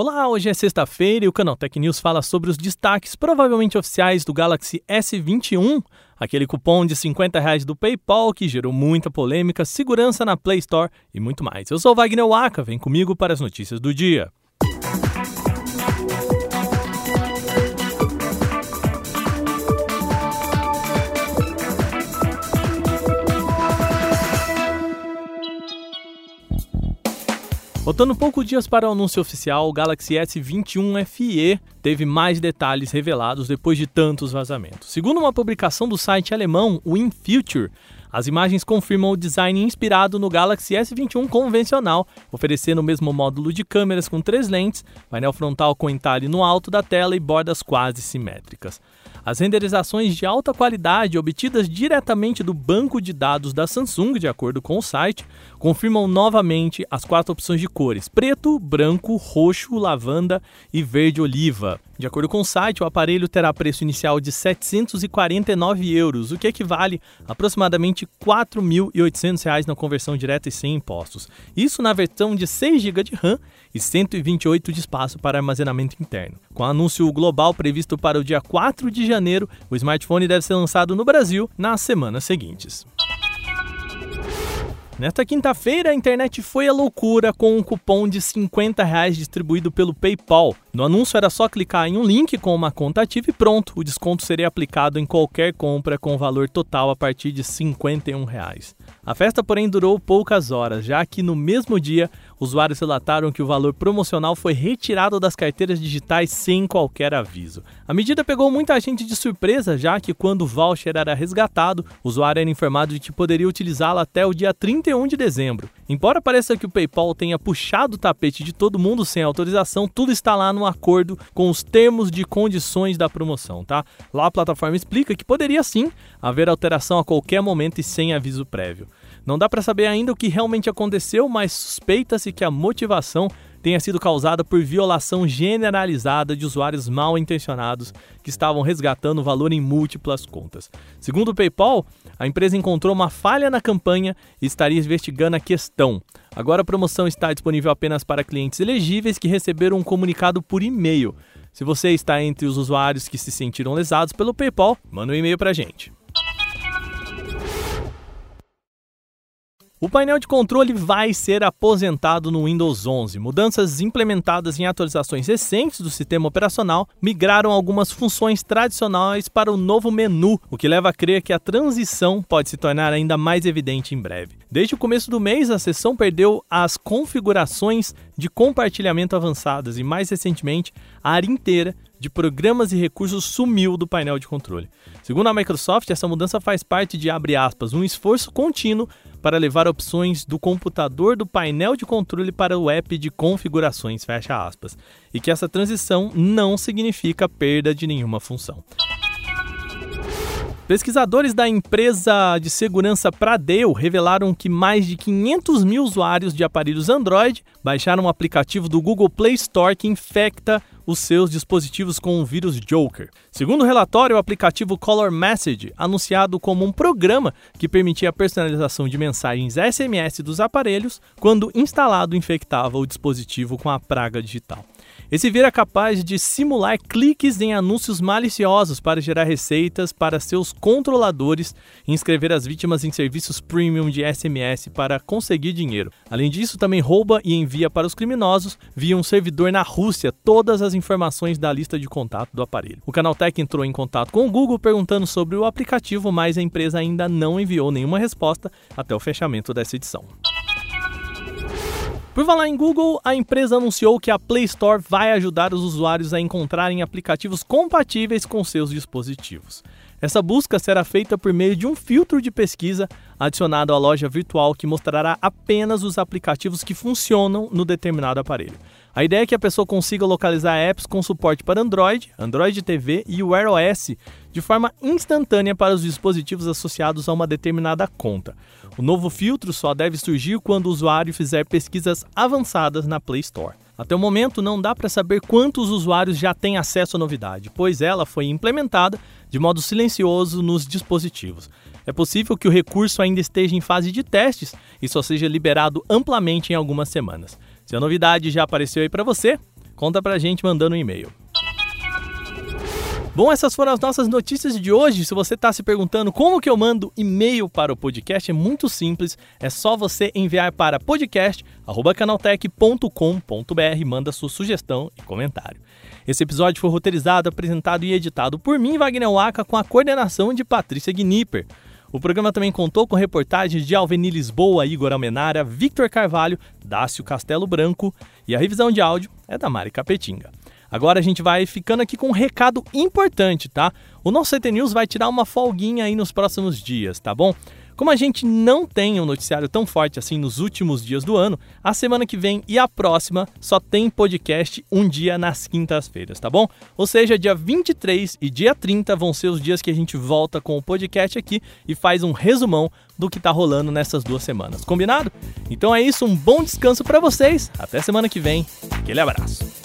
Olá, hoje é sexta-feira e o Canal Tech News fala sobre os destaques provavelmente oficiais do Galaxy S21, aquele cupom de 50 reais do PayPal que gerou muita polêmica, segurança na Play Store e muito mais. Eu sou Wagner Waka, vem comigo para as notícias do dia. Faltando poucos dias para o anúncio oficial, o Galaxy S21 FE teve mais detalhes revelados depois de tantos vazamentos. Segundo uma publicação do site alemão WinFuture, as imagens confirmam o design inspirado no Galaxy S21 convencional, oferecendo o mesmo módulo de câmeras com três lentes, painel frontal com entalhe no alto da tela e bordas quase simétricas. As renderizações de alta qualidade obtidas diretamente do banco de dados da Samsung, de acordo com o site, confirmam novamente as quatro opções de cores: preto, branco, roxo, lavanda e verde oliva. De acordo com o site, o aparelho terá preço inicial de 749 euros, o que equivale a aproximadamente R$ 4.800 na conversão direta e sem impostos. Isso na versão de 6 GB de RAM e 128 de espaço para armazenamento interno. Com o anúncio global previsto para o dia 4 de janeiro, o smartphone deve ser lançado no Brasil nas semanas seguintes. Nesta quinta-feira, a internet foi a loucura com um cupom de 50 reais distribuído pelo PayPal. No anúncio era só clicar em um link com uma conta ativa e pronto, o desconto seria aplicado em qualquer compra com valor total a partir de 51 reais. A festa, porém, durou poucas horas, já que no mesmo dia, usuários relataram que o valor promocional foi retirado das carteiras digitais sem qualquer aviso. A medida pegou muita gente de surpresa, já que quando o voucher era resgatado, o usuário era informado de que poderia utilizá-lo até o dia 31 de dezembro. Embora pareça que o PayPal tenha puxado o tapete de todo mundo sem autorização, tudo está lá no acordo com os termos de condições da promoção, tá? Lá a plataforma explica que poderia sim haver alteração a qualquer momento e sem aviso prévio. Não dá para saber ainda o que realmente aconteceu, mas suspeita-se que a motivação tenha sido causada por violação generalizada de usuários mal intencionados que estavam resgatando valor em múltiplas contas. Segundo o PayPal, a empresa encontrou uma falha na campanha e estaria investigando a questão. Agora a promoção está disponível apenas para clientes elegíveis que receberam um comunicado por e-mail. Se você está entre os usuários que se sentiram lesados pelo PayPal, manda um e-mail para a gente. O painel de controle vai ser aposentado no Windows 11. Mudanças implementadas em atualizações recentes do sistema operacional migraram algumas funções tradicionais para o novo menu, o que leva a crer que a transição pode se tornar ainda mais evidente em breve. Desde o começo do mês, a seção perdeu as configurações de compartilhamento avançadas e, mais recentemente, a área inteira de programas e recursos sumiu do painel de controle. Segundo a Microsoft, essa mudança faz parte de, aspas, um esforço contínuo para levar opções do computador do painel de controle para o app de configurações, fecha aspas, e que essa transição não significa perda de nenhuma função. Pesquisadores da empresa de segurança Pradeu revelaram que mais de 500 mil usuários de aparelhos Android baixaram um aplicativo do Google Play Store que infecta os seus dispositivos com o vírus Joker. Segundo o relatório, o aplicativo Color Message, anunciado como um programa que permitia a personalização de mensagens SMS dos aparelhos, quando instalado infectava o dispositivo com a praga digital. Esse vírus é capaz de simular cliques em anúncios maliciosos para gerar receitas para seus controladores e inscrever as vítimas em serviços premium de SMS para conseguir dinheiro. Além disso, também rouba e envia para os criminosos, via um servidor na Rússia, todas as informações da lista de contato do aparelho. O Canaltech entrou em contato com o Google perguntando sobre o aplicativo, mas a empresa ainda não enviou nenhuma resposta até o fechamento dessa edição. Por falar em Google, a empresa anunciou que a Play Store vai ajudar os usuários a encontrarem aplicativos compatíveis com seus dispositivos. Essa busca será feita por meio de um filtro de pesquisa adicionado à loja virtual que mostrará apenas os aplicativos que funcionam no determinado aparelho. A ideia é que a pessoa consiga localizar apps com suporte para Android, Android TV e Wear OS de forma instantânea para os dispositivos associados a uma determinada conta. O novo filtro só deve surgir quando o usuário fizer pesquisas avançadas na Play Store. Até o momento, não dá para saber quantos usuários já têm acesso à novidade, pois ela foi implementada de modo silencioso nos dispositivos. É possível que o recurso ainda esteja em fase de testes e só seja liberado amplamente em algumas semanas. Se a novidade já apareceu aí para você, Conta pra gente mandando um e-mail. Bom, essas foram as nossas notícias de hoje. Se você está se perguntando como que eu mando e-mail para o podcast, é muito simples. É só você enviar para podcast@canaltech.com.br, manda sua sugestão e comentário. Esse episódio foi roteirizado, apresentado e editado por mim, Wagner Waka, com a coordenação de Patrícia Gnipper. O programa também contou com reportagens de Alveni Lisboa, Igor Almenara, Victor Carvalho, Dácio Castelo Branco e a revisão de áudio é da Mari Capetinga. Agora a gente vai ficando aqui com um recado importante, tá? O nosso CT News vai tirar uma folguinha aí nos próximos dias, tá bom? Como a gente não tem um noticiário tão forte assim nos últimos dias do ano, a semana que vem e a próxima só tem podcast um dia nas quintas-feiras, tá bom? Ou seja, dia 23 e dia 30 vão ser os dias que a gente volta com o podcast aqui e faz um resumão do que tá rolando nessas duas semanas. Combinado? Então é isso, um bom descanso para vocês. Até semana que vem. Aquele abraço.